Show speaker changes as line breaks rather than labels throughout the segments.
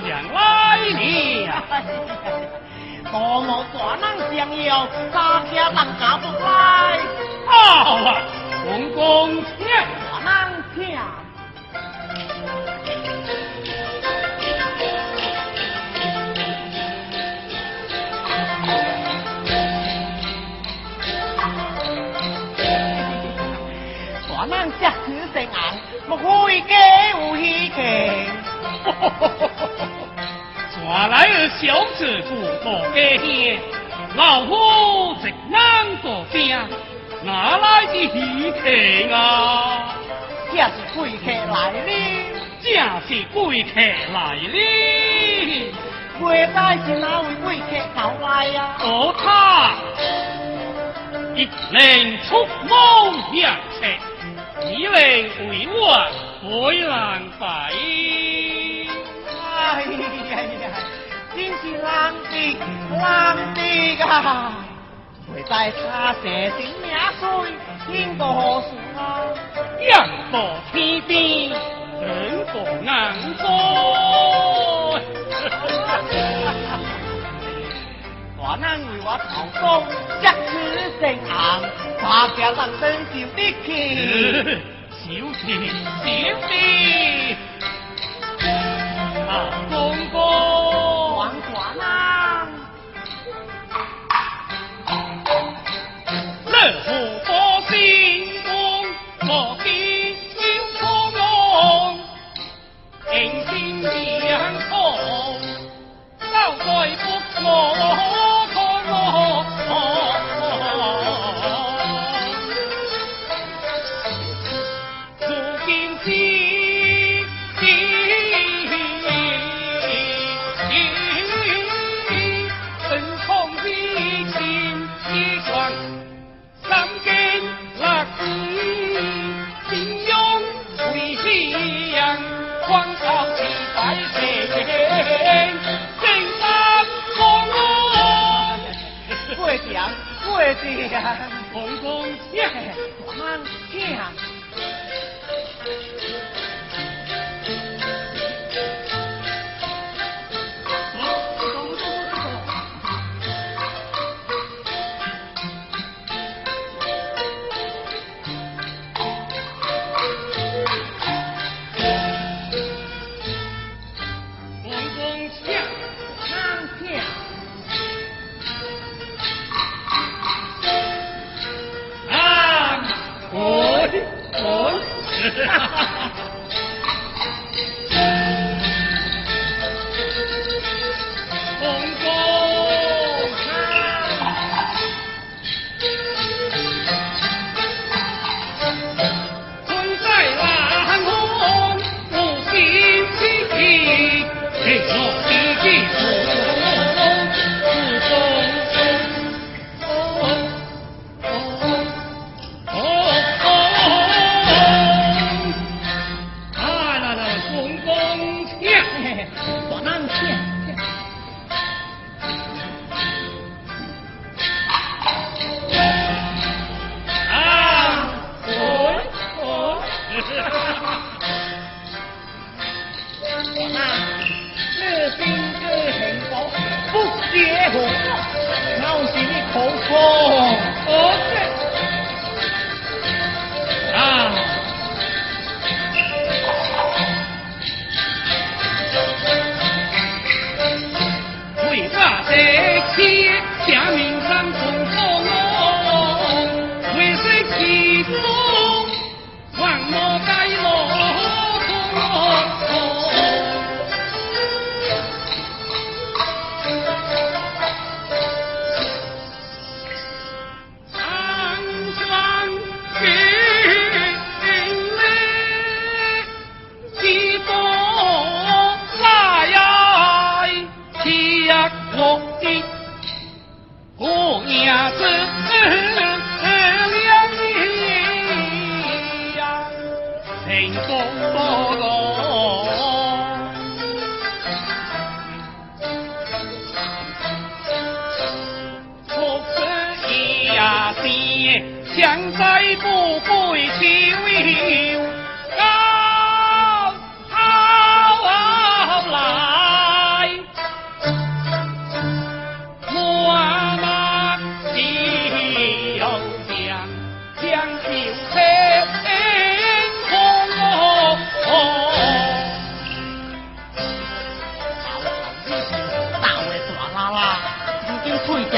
将来你呀、
多么大难相要，大家人家不来。
好啊，公公请，
大难请。咱只子生硬，莫非家有稀？
抓来的小子不够给些，老夫只能作声，哪来的稀客啊？
这是贵客来了，
这是贵客来了。
贵在是哪位贵客到来呀、啊？
哦，他一人出谋两策，一人为我，回南反。
哎呀！真是浪的浪的啊！带他写顶名水，天到何事啊？
一保天边，二保银庄，
大难为我逃功，一次成行，大家能成就的天，
小弟小弟。老公公乐心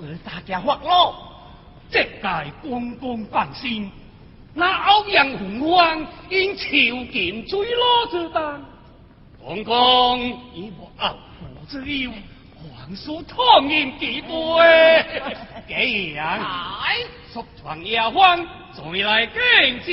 二大家发落？
这该公公放心，那欧阳洪荒因囚禁追落之担，公公以我傲父之忧，皇叔痛饮几杯。这样，速传丫鬟再来见之。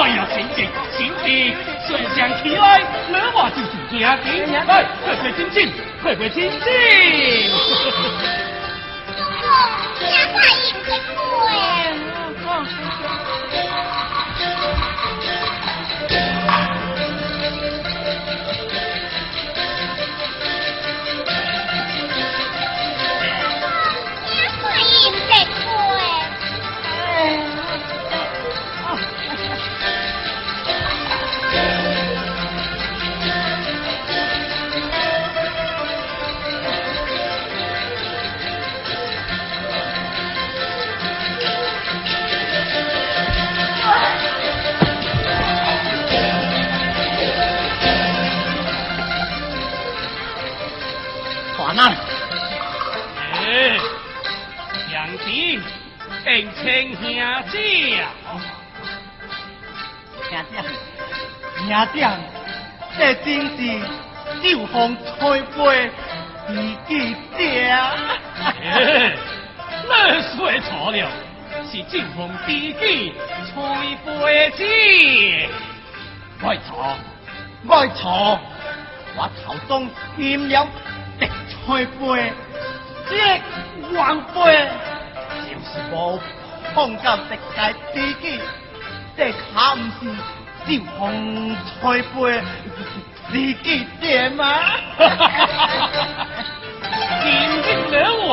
哎呀，请进，请进，顺将起来，那话就是惊惊。来，快快请进，快快请进。
家快迎接哎，
兄姐啊！
兄长，兄长，这真是酒逢吹杯，知己者。
哎，你说错了，是酒逢知己吹杯子。没错，
没错，我头中添了滴吹杯，这王杯就是无碰到世界知己，这可不是酒逢吹杯知己者吗？
今日了啊，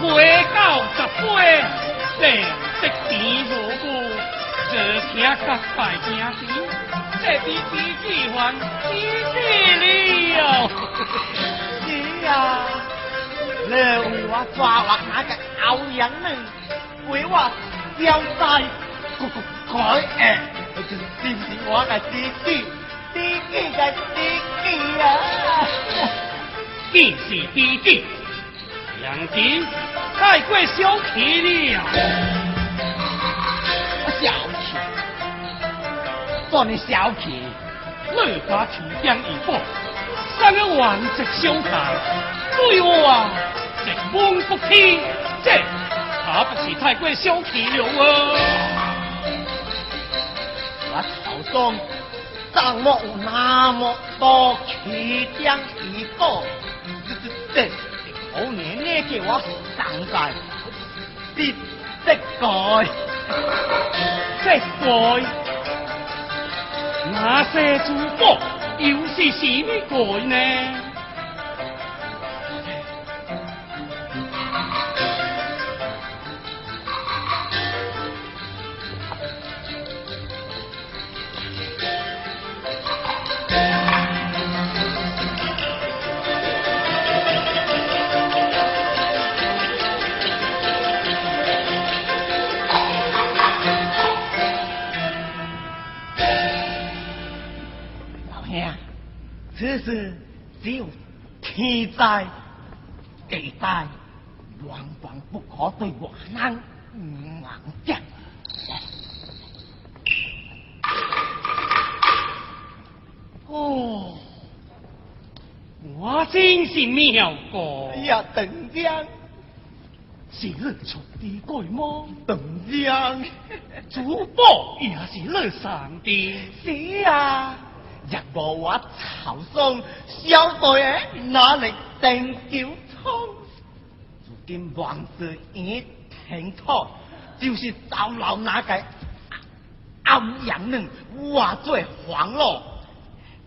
未到十杯，正色甜如故，这听甲拜兄弟。这比知己还知己了。
是啊，你为我抓获那个欧阳呢，为我交代，怪怪诶，就是是不是我的弟弟，弟弟的弟弟啊，
既是弟弟，杨弟太过小气了，
小气，
做你小气，
泪花齐江一破，三个碗一相看，对我啊，一梦不起，这。他不是太过小气了啊！
我头上怎么有那么多提将一过？这这这，好年年叫我上在，必这改，
这改。那些珠宝又是什么鬼呢？
只有天灾地灾，万万不可对华人硬讲。哦，
我真是妙过。呀，
邓江，
是日出的鬼吗？
邓江，
主播也是日上的。
是啊。若无我曹嵩小队的哪里定九仓，如今王子已停妥，就是找老那个欧阳能化做黄咯，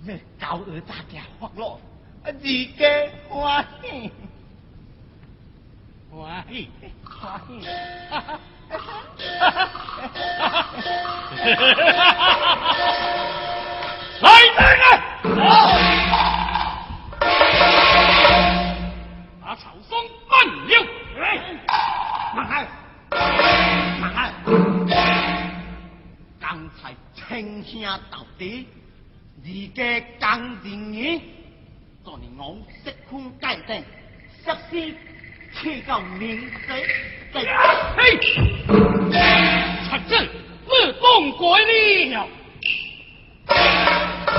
咩高二大家黄咯，自己欢喜，
欢喜，
欢喜，
来人啊！把曹松办了。
马汉，马汉，刚才称兄道弟，你家刚人言，昨日我失空界定，失师去到明水。
嘿，出阵，我当过了。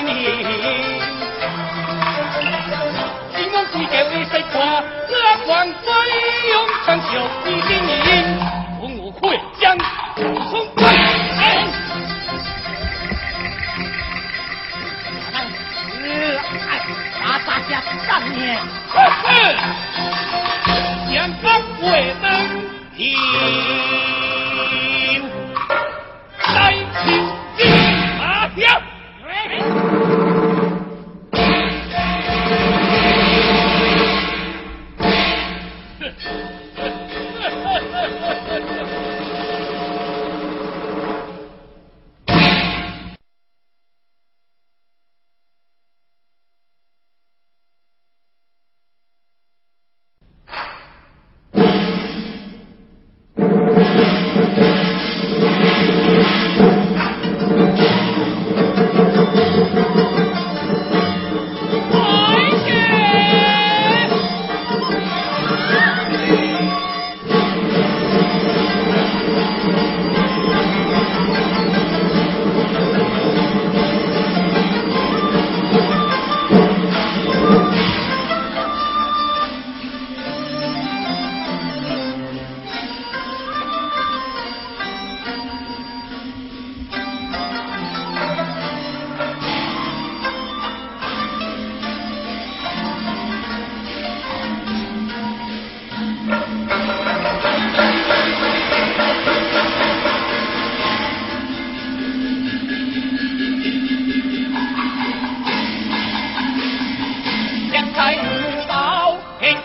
看望千年，希望贵家为谁挂？乐观飞扬，长久一经营，我会将从关。
把大家上面，
将高贵登天，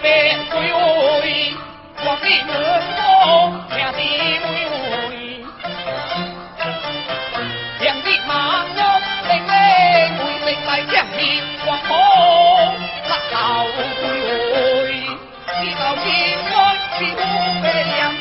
来开会，官兵们多。是乌龟。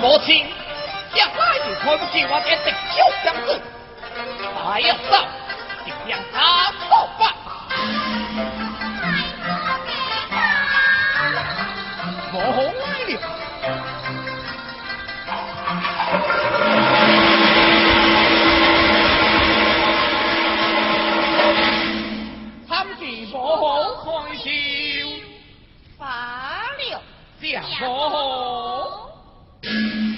母亲，向来就看不起我这直小娘子，还要走，就让他走吧。我来了。参见母后开笑，
罢了，
谢母后。
Thank you.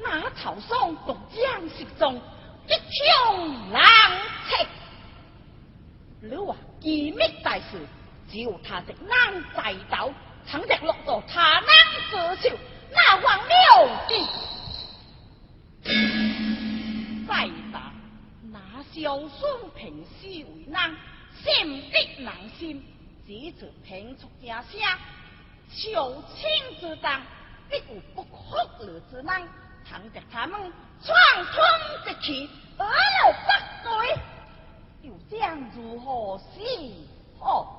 那头上独将失踪，一枪狼藉。你话机密大事，只有他的人在道，倘若落到他人之手，那还了得？再打那小孙平时为难，心的难心，只做平出家声，求亲之当，必有不可了之难。倘若他们闯通一气，而了不对，又将如何是好？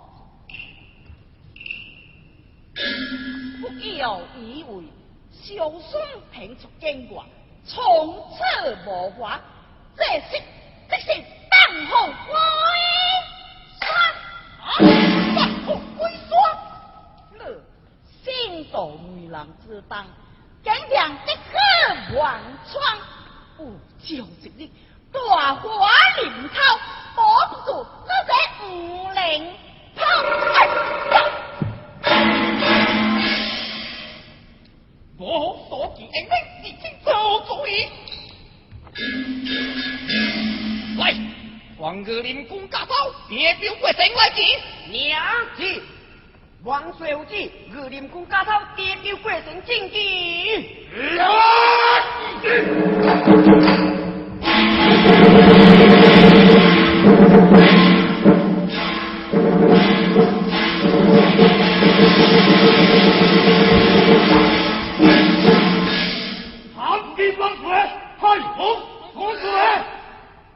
不要以为小孙平出境外，从此无话，这是这是当红归山，当红归山，你心道女郎之当。竟让一个乱闯，不就一日大花林涛，保不住你这五零炮。
我所见英明，已经做主意。来，黄哥林公家宝，别表过城来见。娘子，王水有旨，御林公家头代表过城进京。
好，令万岁！太后万岁！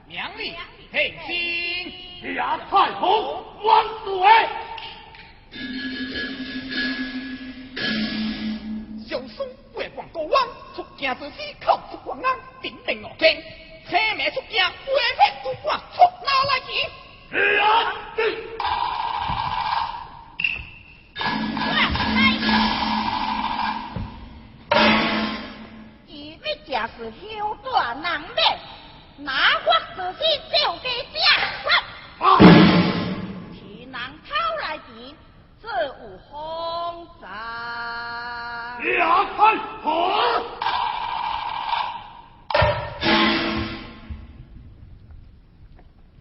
娘令听信。
呀，太后万岁！
小孙月光高弯，出京之时靠出光安，顶顶我天，车马出京，威风不挂，出哪来去？
呀！
伊你正是休大难免，哪我自己就给正啊！这有风灾。
呀，太后！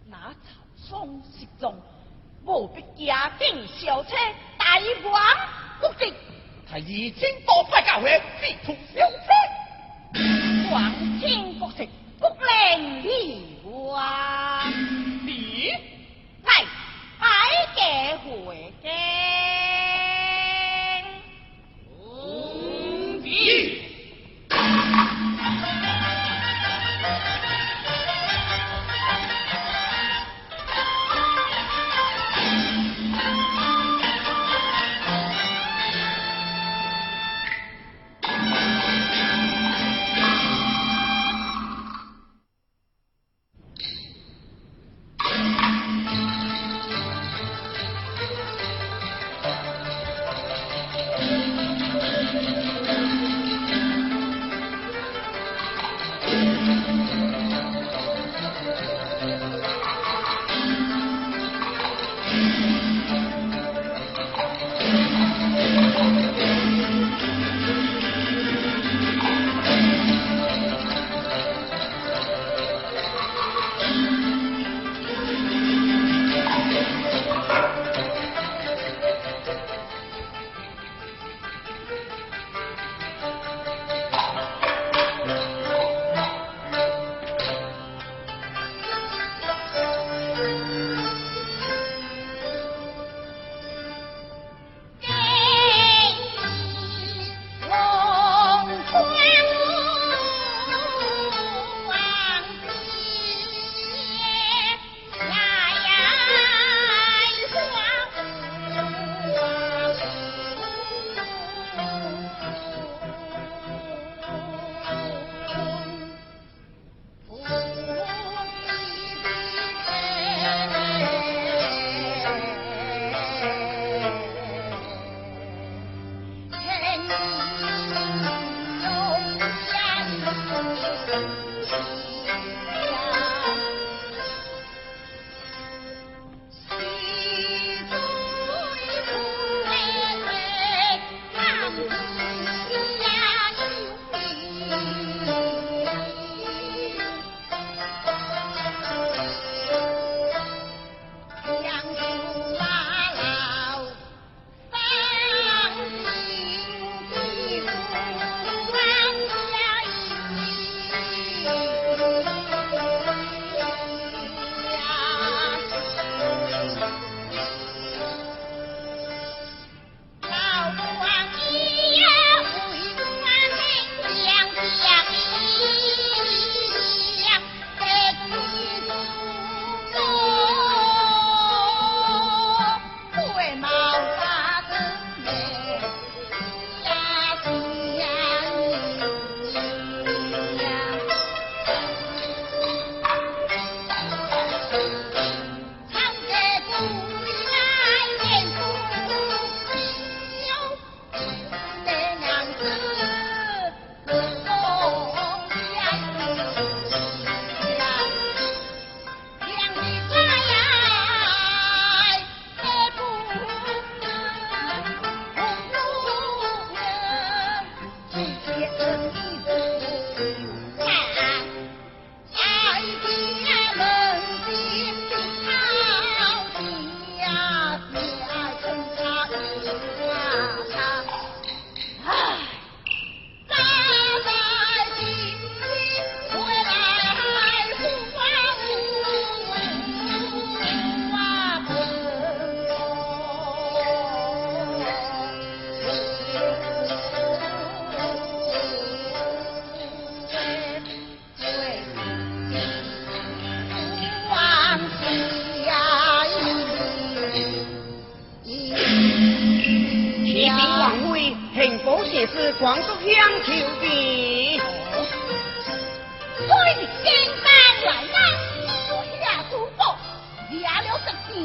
那曹嵩失踪，务必加紧小车大王国定，
太医请多派教会，必出小车。
皇天国戚，国令离王，
你
来爱给回京。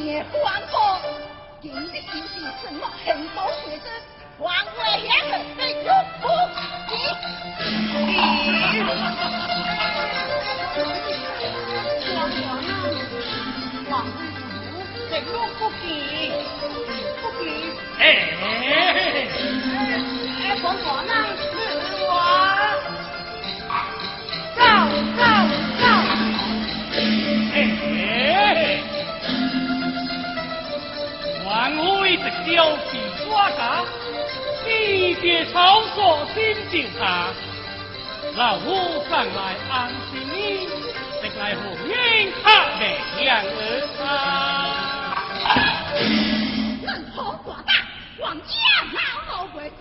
的黄河，今日就是什么？很多学生，黄伟贤的被入府王王王被入不见，不见。
哎，
哎，王王呢？
万会直交是瓜家，地界草所先照下，老夫上来安心你，直来红英黑命两儿
恁好大，王家老老未休，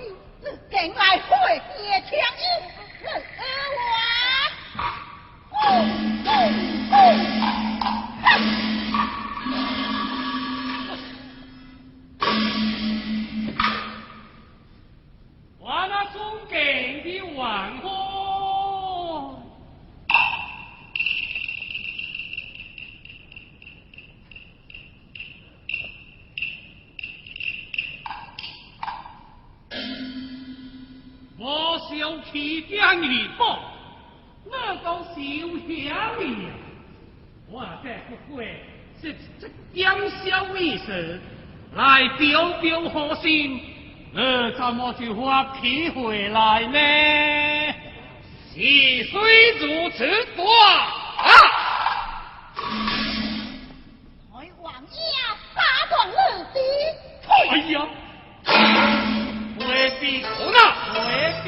你竟来会见强音，你我，呼呼呼！我
我小气将一报，那都小下面。我这不会是这点小意思来表表好心，呃，怎么就发脾回来呢？是虽如此多啊！
台王爷打断我的。
哎呀，未必可那，未必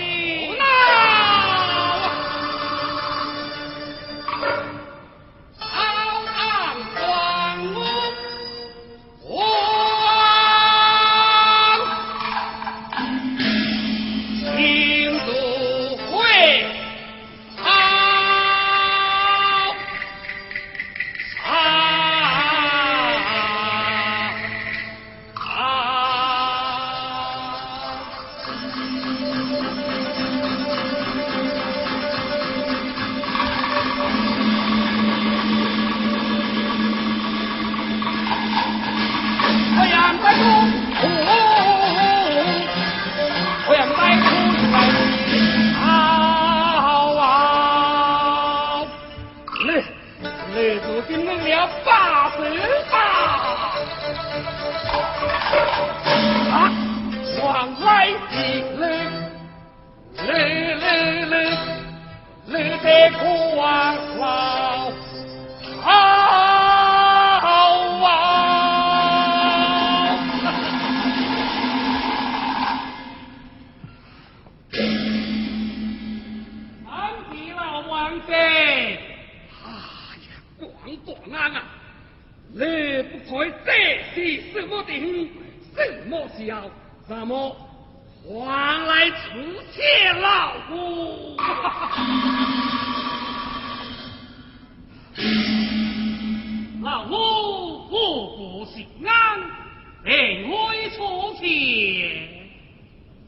未出窃。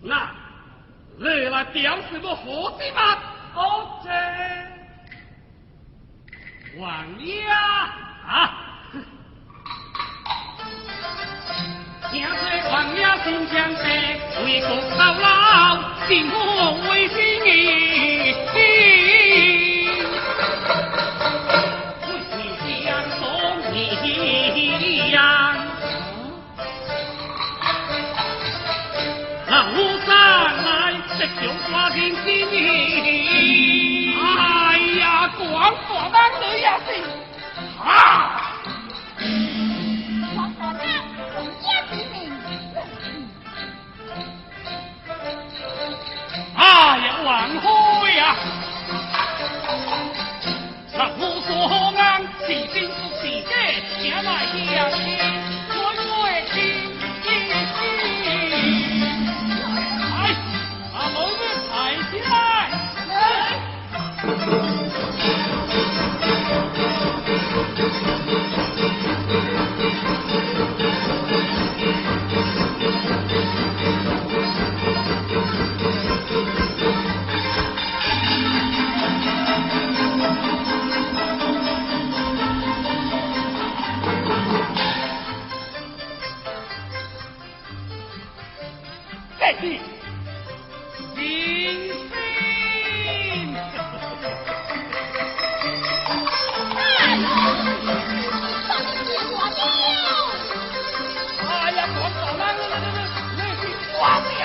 那你来表示我何之吗？好这王爷啊！听说王爷心相惜，为国操劳，尽我为心意。来，这就花尽心意。哎呀，广大当女也是啊！
王大胆，王爷之命。
哎呀，王后呀！那无所安，是心不是假，前来相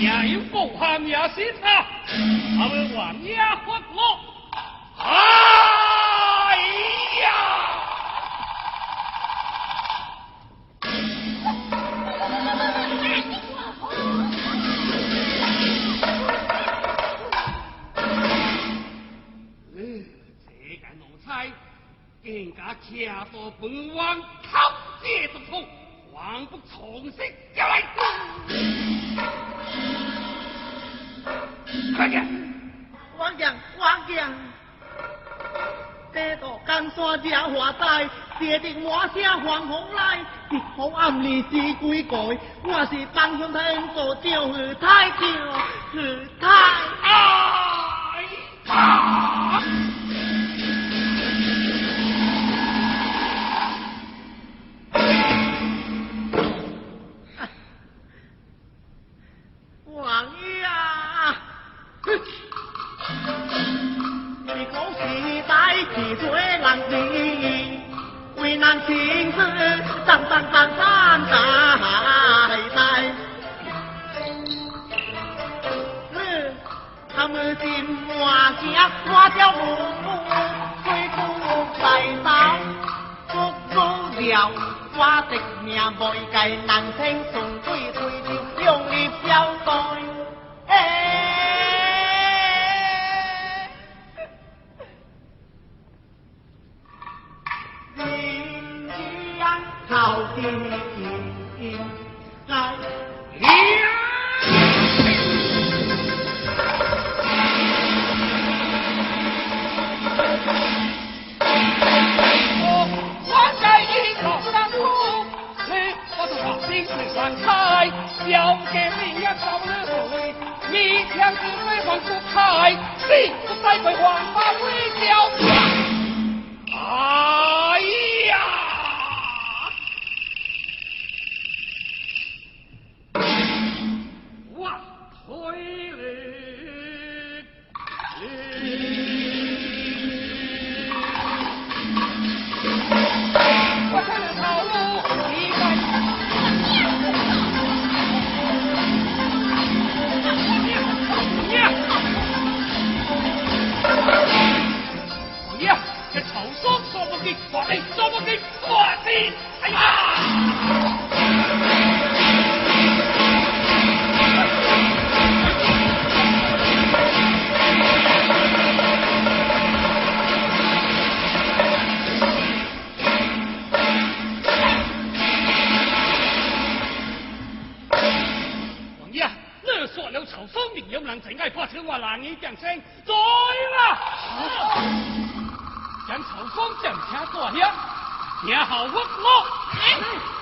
也有暴汉也是他，他们王爷活我，哎呀！更加恰到本王讨借不通，王不重新叫来。快点！
王将，王将，这座江山正华在，借定我声黄风来，一号暗里是鬼怪，我是帮兄太做赵二太赵二太。
啊！
三三三三奶奶，嗯，他们心换情，我叫父母随姑带走，不老了，我的命不该难听，从对对上你交代。
ที่นี่ไม่ให้ そん前ゃん、車好部屋。い、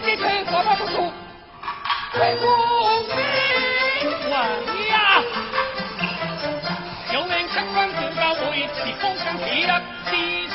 这臣何方不足？臣公明官呀，有人升官就高位，你封上提了，提起。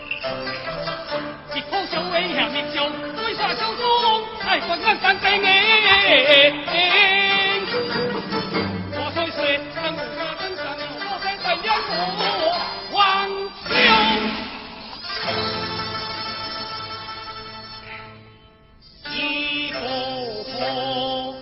九万里，疆土，对山相中，哎，万竿山飞影。我虽小，但不怕登山，我敢登天路万重。一步步。